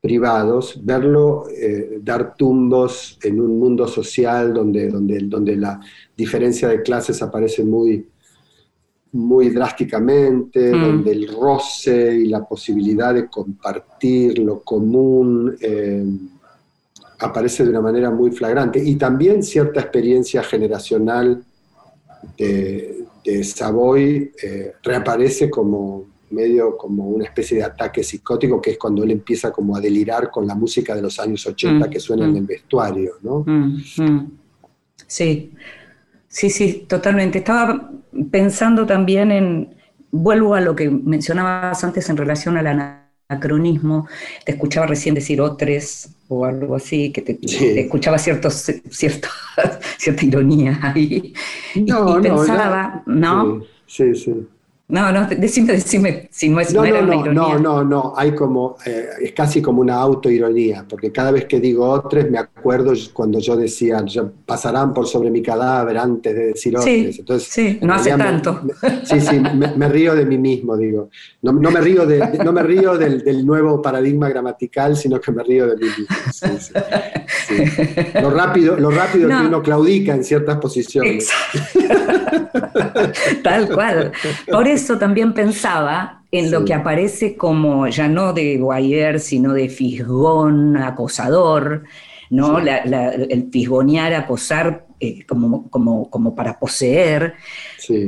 [SPEAKER 5] privados, verlo eh, dar tumbos en un mundo social donde, donde, donde la diferencia de clases aparece muy, muy drásticamente, mm. donde el roce y la posibilidad de compartir lo común eh, aparece de una manera muy flagrante. Y también cierta experiencia generacional de, Savoy eh, reaparece como medio como una especie de ataque psicótico, que es cuando él empieza como a delirar con la música de los años 80 mm, que suena en mm. el vestuario, ¿no?
[SPEAKER 2] Sí, sí, sí, totalmente. Estaba pensando también en, vuelvo a lo que mencionabas antes en relación al anacronismo, te escuchaba recién decir otros o algo así, que te, escuchaba ciertos, cierta ironía ahí. No, y, pensaba, ¿no?
[SPEAKER 5] Sí, sí.
[SPEAKER 2] No, no, decime, decime si no es no, no,
[SPEAKER 5] no,
[SPEAKER 2] ironía.
[SPEAKER 5] No, no, no, hay como, eh, es casi como una autoironía, porque cada vez que digo otros me acuerdo cuando yo decía, pasarán por sobre mi cadáver antes de decir otros.
[SPEAKER 2] Sí, Entonces, sí, no hace tanto.
[SPEAKER 5] sí, sí, me, río de mí mismo, digo. No, no me río, de, no me río del, nuevo paradigma gramatical, sino que me río de mí mismo. Lo rápido, lo rápido que uno claudica en ciertas posiciones.
[SPEAKER 2] Tal cual. Por eso también pensaba en lo que aparece como ya no de guayer, sino de fisgón acosador, ¿no? el fisgonear, acosar eh, como, como, como, para poseer.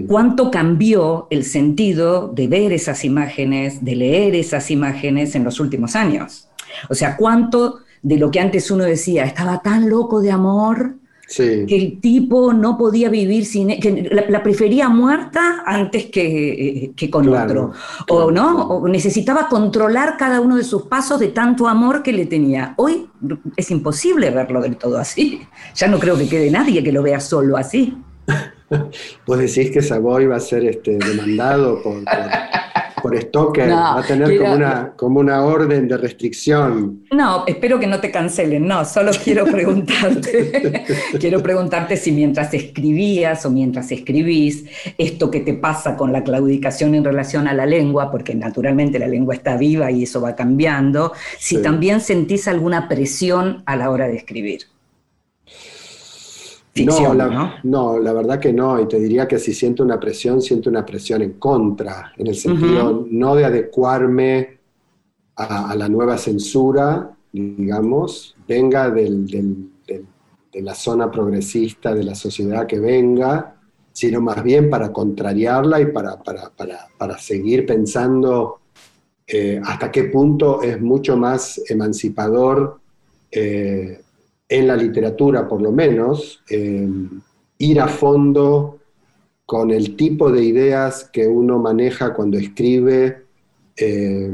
[SPEAKER 2] ¿Cuánto cambió el sentido de ver esas imágenes, de leer esas imágenes en los últimos años? O sea, cuánto de lo que antes uno decía, estaba tan loco de amor, que el tipo no podía vivir sin e, que la, prefería muerta antes que, que con otro. O no o necesitaba controlar cada uno de sus pasos de tanto amor que le tenía. Hoy es imposible verlo del todo así. Ya no creo que quede nadie que lo vea solo así.
[SPEAKER 5] Vos decís que Savoy va a ser este demandado por por Stoker, va a tener como, una, como una orden de restricción.
[SPEAKER 2] No, espero que no te cancelen, no, solo quiero preguntarte, quiero preguntarte si mientras escribías o mientras escribís, esto que te pasa con la claudicación en relación a la lengua, porque naturalmente la lengua está viva y eso va cambiando, si también sentís alguna presión a la hora de escribir
[SPEAKER 5] no, la, ¿no? la verdad que no, y te diría que si siento una presión, siento una presión en contra, en el sentido no de adecuarme a, la nueva censura, digamos, venga de la zona progresista de la sociedad que venga, sino más bien para contrariarla y para, para, seguir pensando eh, hasta qué punto es mucho más emancipador eh, en la literatura por lo menos, eh, ir a fondo con el tipo de ideas que uno maneja cuando escribe, eh,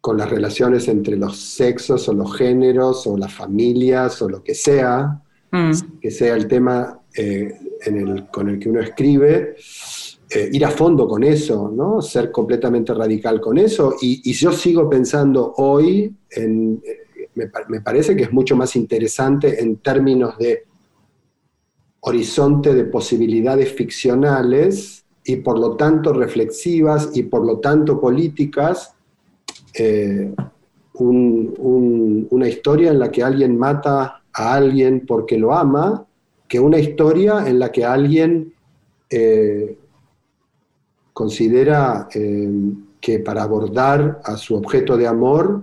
[SPEAKER 5] con las relaciones entre los sexos o los géneros o las familias o lo que sea, mm. que sea el tema eh, con el que uno escribe, ir a fondo con eso, ¿no? ser completamente radical con eso. Y, y yo sigo pensando hoy en me, parece que es mucho más interesante en términos de horizonte de posibilidades ficcionales y por lo tanto reflexivas y por lo tanto políticas, eh, una historia en la que alguien mata a alguien porque lo ama, que una historia en la que alguien eh, considera eh, que para abordar a su objeto de amor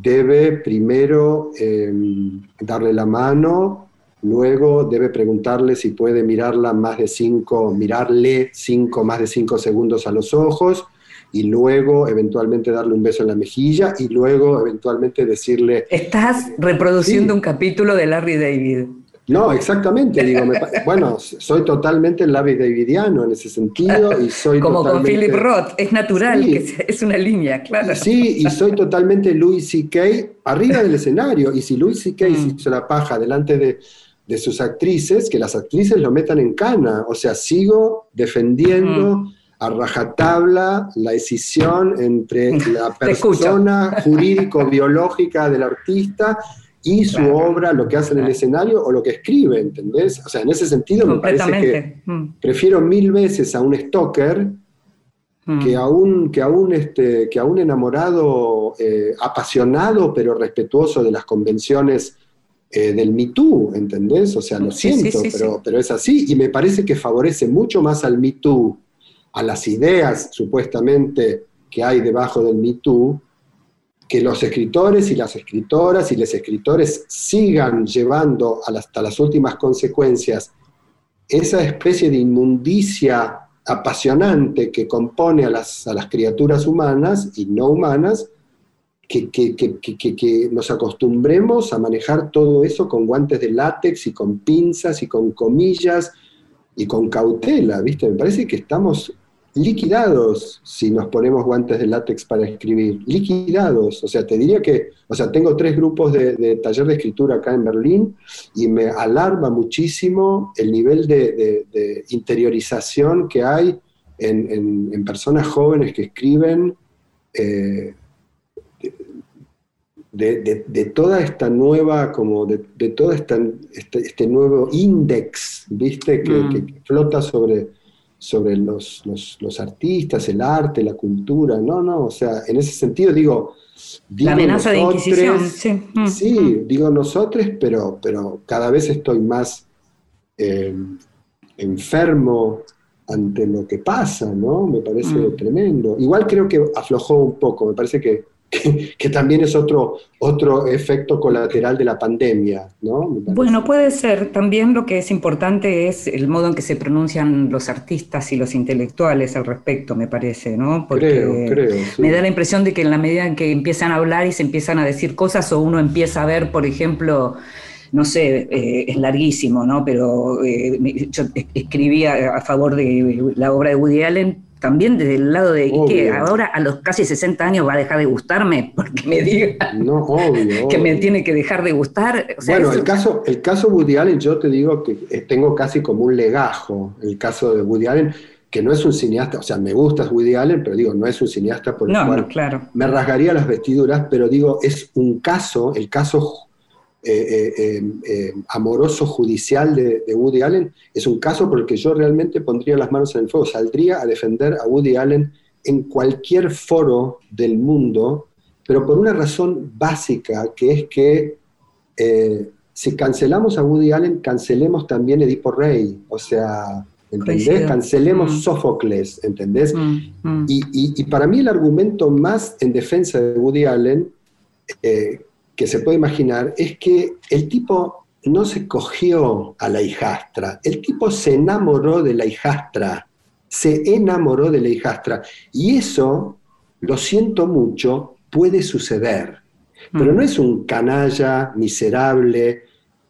[SPEAKER 5] debe primero em, darle la mano, luego debe preguntarle si puede mirarla más de cinco, mirarle cinco, más de cinco segundos a los ojos, y luego eventualmente darle un beso en la mejilla, y luego eventualmente decirle...
[SPEAKER 2] Estás reproduciendo un capítulo de Larry David.
[SPEAKER 5] No, exactamente, digo, bueno, soy totalmente Larry Davidiano en ese sentido y soy
[SPEAKER 2] Como con Philip Roth, es natural, que es una línea, claro.
[SPEAKER 5] Sí, y soy totalmente Louis C.K. arriba del escenario, y si Louis C.K. Mm. hizo la paja delante de, sus actrices, que las actrices lo metan en cana, o sea, sigo defendiendo... Mm. a rajatabla la decisión entre la persona jurídico-biológica del artista y su obra, lo que hace en el escenario o lo que escribe, ¿entendés? O sea, en ese sentido me parece que mm. prefiero mil veces a un stalker mm. que aún, que aún, este, que aún enamorado, eh, apasionado, pero respetuoso de las convenciones eh, del Me Too, ¿entendés? O sea, lo siento, pero, pero es así. Y me parece que favorece mucho más al Me Too, a las ideas supuestamente que hay debajo del Me Too, que los escritores y las escritoras y los escritores sigan llevando hasta las últimas consecuencias esa especie de inmundicia apasionante que compone a las, a las criaturas humanas y no humanas, que, que, que, que, nos acostumbremos a manejar todo eso con guantes de látex y con pinzas y con comillas y con cautela, ¿viste? Me parece que estamos liquidados si nos ponemos guantes de látex para escribir, liquidados. O sea, te diría que, o sea, tengo tres grupos de, taller de escritura acá en Berlín y me alarma muchísimo el nivel de, interiorización que hay en, personas jóvenes que escriben. Eh, de, toda esta nueva, como de, todo esta, este, este, nuevo índice, ¿viste? que mm. flota sobre, sobre los, los, artistas, el arte, la cultura, no, no, o sea, en ese sentido digo...
[SPEAKER 2] la amenaza de Inquisición, sí.
[SPEAKER 5] Mm, sí, mm. digo nosotros, pero, pero cada vez estoy más eh, enfermo ante lo que pasa, ¿no? Me parece mm. tremendo. Igual creo que aflojó un poco, me parece que que, también es otro, otro efecto colateral de la pandemia, ¿no?
[SPEAKER 2] Bueno, puede ser. También lo que es importante es el modo en que se pronuncian los artistas y los intelectuales al respecto, me parece, ¿no?
[SPEAKER 5] Porque creo, creo,
[SPEAKER 2] me da la impresión de que en la medida en que empiezan a hablar y se empiezan a decir cosas o uno empieza a ver, por ejemplo, no sé, eh, es larguísimo, ¿no? Pero eh, yo escribía a favor de la obra de Woody Allen también desde el lado de que ahora a los casi 60 años va a dejar de gustarme porque me diga que me tiene que dejar de gustar.
[SPEAKER 5] bueno, el caso, el caso Woody Allen, yo te digo que eh, tengo casi como un legajo, el caso de Woody Allen, que no es un cineasta, o sea, me gusta Woody Allen, pero digo, no es un cineasta por el cual
[SPEAKER 2] claro.
[SPEAKER 5] me rasgaría las vestiduras, pero digo, es un caso, el caso eh, eh, eh, amoroso judicial de, Woody Allen, es un caso por el que yo realmente pondría las manos en el fuego, saldría a defender a Woody Allen en cualquier foro del mundo, pero por una razón básica, que es que si cancelamos a Woody Allen, cancelemos también Edipo Rey, o sea, ¿entendés? Cancelemos mm. Sófocles, ¿entendés? Mm, mm. Y, para mí el argumento más en defensa de Woody Allen, que se puede imaginar es que el tipo no se cogió a la hijastra, el tipo se enamoró de la hijastra, se enamoró de la hijastra. Y eso, lo siento mucho, puede suceder. Pero mm. no es un canalla miserable,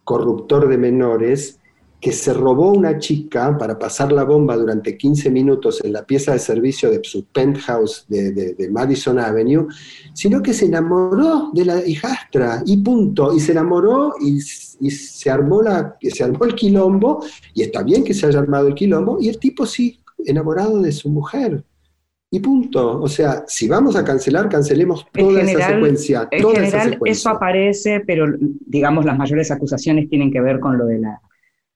[SPEAKER 5] corruptor de menores, que se robó una chica para pasar la bomba durante 15 minutos en la pieza de servicio de su penthouse de, Madison Avenue, sino que se enamoró de la hijastra y punto, y se enamoró y, se, armó la, se armó el quilombo, y está bien que se haya armado el quilombo, y el tipo sí, enamorado de su mujer. Y punto. O sea, si vamos a cancelar, cancelemos toda esa secuencia.
[SPEAKER 2] En general, eso aparece, pero digamos, las mayores acusaciones tienen que ver con lo de la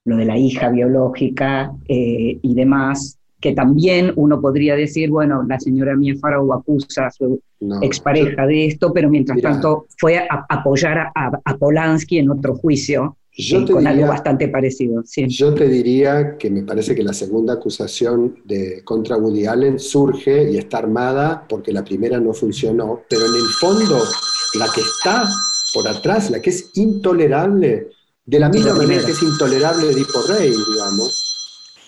[SPEAKER 2] lo de la hija biológica eh, y demás, que también uno podría decir, bueno, la señora Mia Farrow acusa a su expareja de esto, pero mientras tanto fue a, apoyar a, Polanski en otro juicio. Eh, con algo bastante parecido.
[SPEAKER 5] Yo te diría que me parece que la segunda acusación de, contra Woody Allen surge y está armada porque la primera no funcionó, pero en el fondo la que está por atrás, la que es intolerable, de la misma manera que es intolerable Edipo Rey, digamos,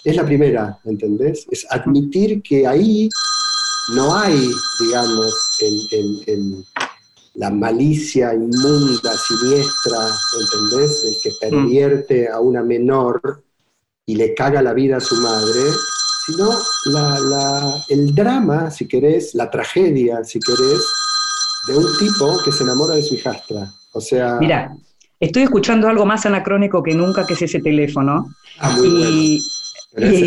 [SPEAKER 5] es la primera, ¿entendés? Es admitir que ahí no hay, digamos, el, la malicia inmunda, siniestra, ¿entendés? El que mm. pervierte a una menor y le caga la vida a su madre, sino el drama, si querés, la tragedia, si querés, de un tipo que se enamora de su hijastra. O sea,
[SPEAKER 2] Mira, Estoy escuchando algo más anacrónico que nunca, que es ese teléfono.
[SPEAKER 5] Ah, muy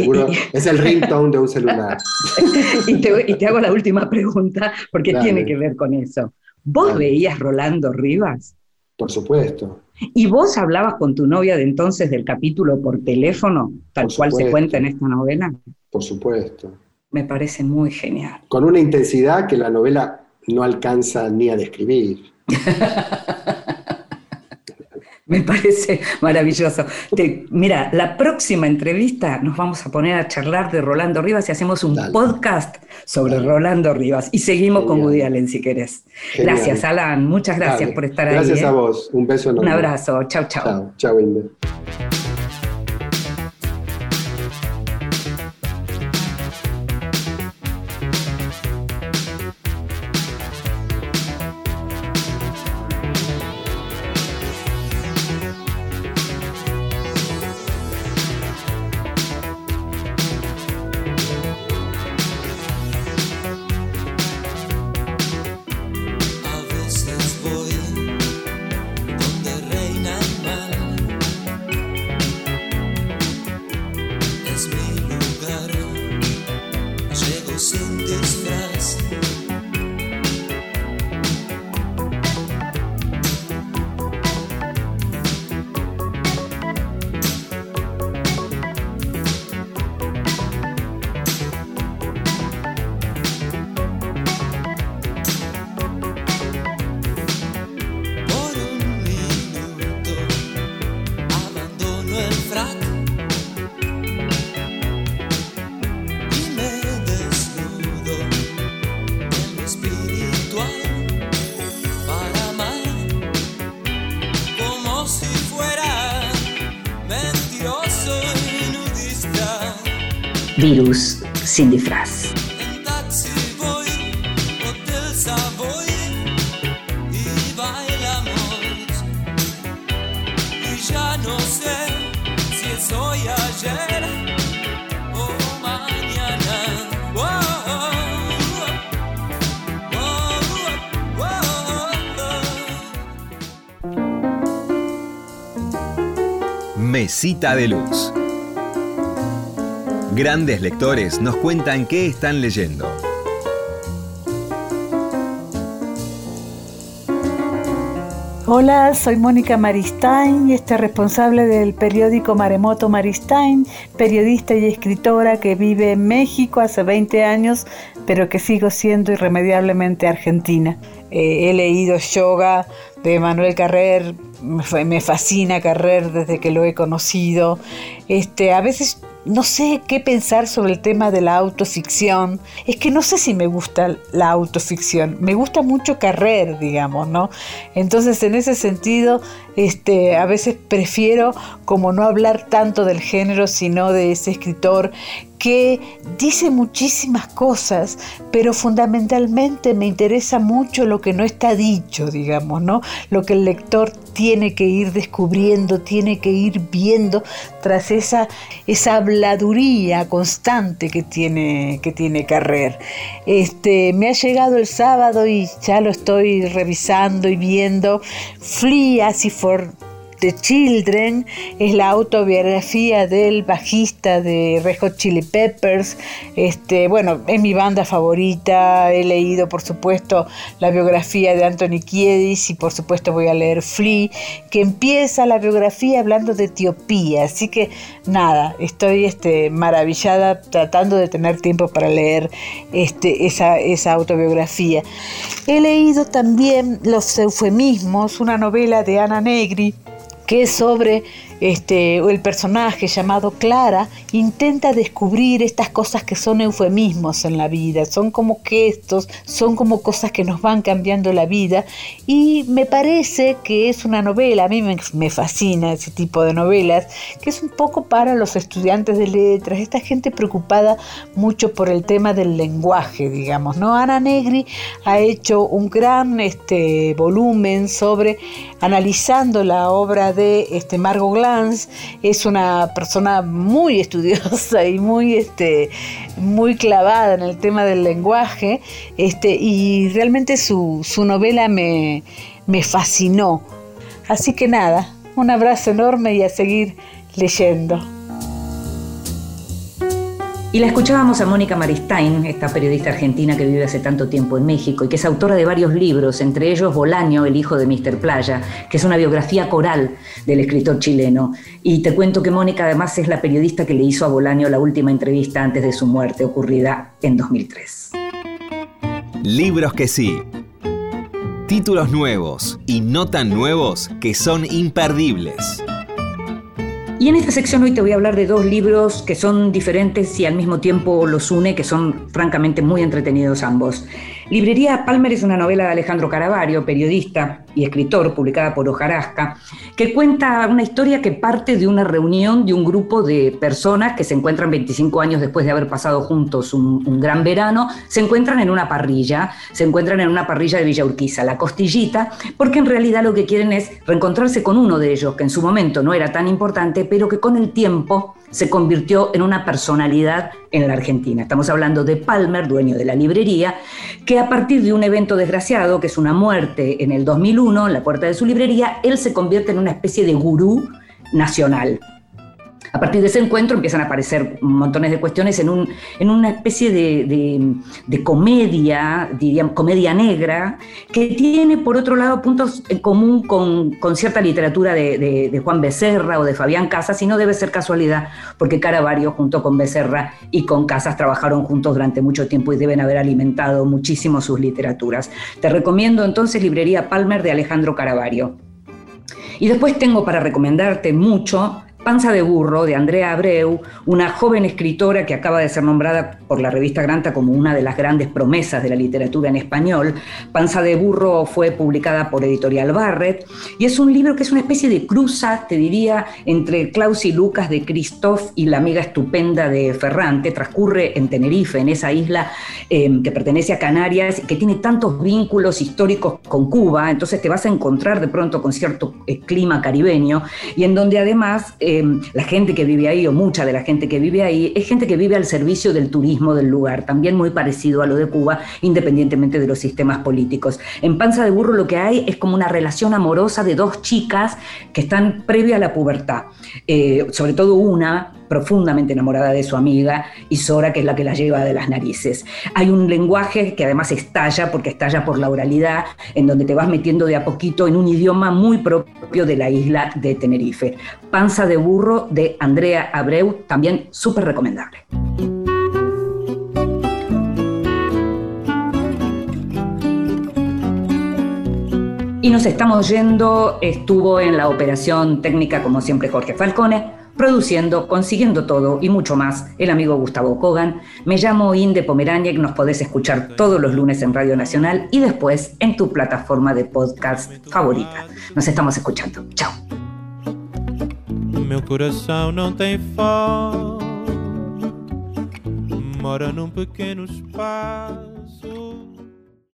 [SPEAKER 5] bueno. es el ringtone de un celular.
[SPEAKER 2] y, te, hago la última pregunta, porque tiene que ver con eso. ¿Vos veías Rolando Rivas?
[SPEAKER 5] Por supuesto.
[SPEAKER 2] ¿Y vos hablabas con tu novia de entonces del capítulo por teléfono, tal cual se cuenta en esta novela?
[SPEAKER 5] Por supuesto.
[SPEAKER 2] Me parece muy genial.
[SPEAKER 5] Con una intensidad que la novela no alcanza ni a describir.
[SPEAKER 2] Me parece maravilloso. mira, la próxima entrevista nos vamos a poner a charlar de Rolando Rivas y hacemos un podcast sobre Rolando Rivas. Y seguimos con Woody Allen si querés. Gracias, Alan. Muchas gracias por estar
[SPEAKER 5] ahí. Gracias
[SPEAKER 2] a
[SPEAKER 5] ¿eh? vos. Un beso enorme.
[SPEAKER 2] Un abrazo. Chao, chao.
[SPEAKER 5] Chao, chao, Inde.
[SPEAKER 2] Virus sin disfraz.
[SPEAKER 3] Mesita de luz. Grandes lectores nos cuentan qué están leyendo.
[SPEAKER 6] Hola, soy Mónica Maristain y este responsable del periódico Maremoto Maristain, periodista y escritora que vive en México hace 20 años, pero que sigo siendo irremediablemente argentina. Eh, he leído Yoga de Manuel Carrer, me fascina Carrer desde que lo he conocido. Este, a veces no sé qué pensar sobre el tema de la autoficción. Es que no sé si me gusta la autoficción. Me gusta mucho Carrer, digamos, ¿no? Entonces, en ese sentido, este, a veces prefiero como no hablar tanto del género, sino de ese escritor que dice muchísimas cosas, pero fundamentalmente me interesa mucho lo que no está dicho, digamos, ¿no? Lo que el lector tiene que ir descubriendo, tiene que ir viendo tras esa, esa habladuría constante que tiene, que tiene Carrer. Este, me ha llegado el sábado y ya lo estoy revisando y viendo. Flea así for The Children es la autobiografía del bajista de Red Hot Chili Peppers. Este, bueno, es mi banda favorita. He leído, por supuesto, la biografía de Anthony Kiedis y, por supuesto, voy a leer Flea, que empieza la biografía hablando de Etiopía. Así que, nada, estoy este, maravillada tratando de tener tiempo para leer este, esa, esa autobiografía. He leído también Los eufemismos, una novela de Ana Negri que sobre este, el personaje llamado Clara intenta descubrir estas cosas que son eufemismos en la vida, son como gestos, son como cosas que nos van cambiando la vida y me parece que es una novela, a mí me, fascina ese tipo de novelas, que es un poco para los estudiantes de letras, esta gente preocupada mucho por el tema del lenguaje, digamos, ¿no? Ana Negri ha hecho un gran este, volumen sobre analizando la obra de este, Margot Es una persona muy estudiosa y muy, este, muy clavada en el tema del lenguaje este, y realmente su, novela me, me fascinó. Así que nada, un abrazo enorme y a seguir leyendo.
[SPEAKER 2] Y la escuchábamos a Mónica Maristain, esta periodista argentina que vive hace tanto tiempo en México y que es autora de varios libros, entre ellos Bolaño, el hijo de Mr. Playa, que es una biografía coral del escritor chileno. Y te cuento que Mónica además es la periodista que le hizo a Bolaño la última entrevista antes de su muerte, ocurrida en 2003.
[SPEAKER 3] Libros que sí. Títulos nuevos y no tan nuevos que son imperdibles.
[SPEAKER 2] Y en esta sección hoy te voy a hablar de dos libros que son diferentes y al mismo tiempo los une, que son francamente muy entretenidos ambos. Librería Palmer es una novela de Alejandro Caravario, periodista y escritor, publicada por Ojarasca, que cuenta una historia que parte de una reunión de un grupo de personas que se encuentran 25 años después de haber pasado juntos un, gran verano, se encuentran en una parrilla, se encuentran en una parrilla de Villa Urquiza, la costillita, porque en realidad lo que quieren es reencontrarse con uno de ellos, que en su momento no era tan importante, pero que con el tiempo se convirtió en una personalidad en la Argentina. Estamos hablando de Palmer, dueño de la librería, que a partir de un evento desgraciado, que es una muerte en el 2001, en la puerta de su librería, él se convierte en una especie de gurú nacional. A partir de ese encuentro empiezan a aparecer montones de cuestiones en, un, en una especie de, comedia, diríamos, comedia negra, que tiene por otro lado puntos en común con, cierta literatura de, Juan Becerra o de Fabián Casas, y no debe ser casualidad, porque Caravario junto con Becerra y con Casas trabajaron juntos durante mucho tiempo y deben haber alimentado muchísimo sus literaturas. Te recomiendo entonces Librería Palmer de Alejandro Caravario. Y después tengo para recomendarte mucho Panza de Burro, de Andrea Abreu, una joven escritora que acaba de ser nombrada por la revista Granta como una de las grandes promesas de la literatura en español. Panza de Burro fue publicada por Editorial Barrett y es un libro que es una especie de cruza, te diría, entre Klaus y Lucas de Christoph y la amiga estupenda de Ferrante. Transcurre en Tenerife, en esa isla em, que pertenece a Canarias, que tiene tantos vínculos históricos con Cuba, entonces te vas a encontrar de pronto con cierto eh, clima caribeño y en donde además... Em, la gente que vive ahí, o mucha de la gente que vive ahí, es gente que vive al servicio del turismo del lugar, también muy parecido a lo de Cuba, independientemente de los sistemas políticos. En Panza de Burro lo que hay es como una relación amorosa de dos chicas que están previa a la pubertad, eh, sobre todo una profundamente enamorada de su amiga y Sora, que es la que la lleva de las narices. Hay un lenguaje que además estalla, porque estalla por la oralidad, en donde te vas metiendo de a poquito en un idioma muy propio de la isla de Tenerife. Panza de burro de Andrea Abreu, también súper recomendable. Y nos estamos yendo, estuvo en la operación técnica como siempre Jorge Falcone, produciendo, consiguiendo todo y mucho más, el amigo Gustavo Kogan. Me llamo Inde Pomeraniec, nos podés escuchar todos los lunes en Radio Nacional y después en tu plataforma de podcast favorita. Nos estamos escuchando. Chao.
[SPEAKER 1] Meu coração não tem mora num pequeno espaço.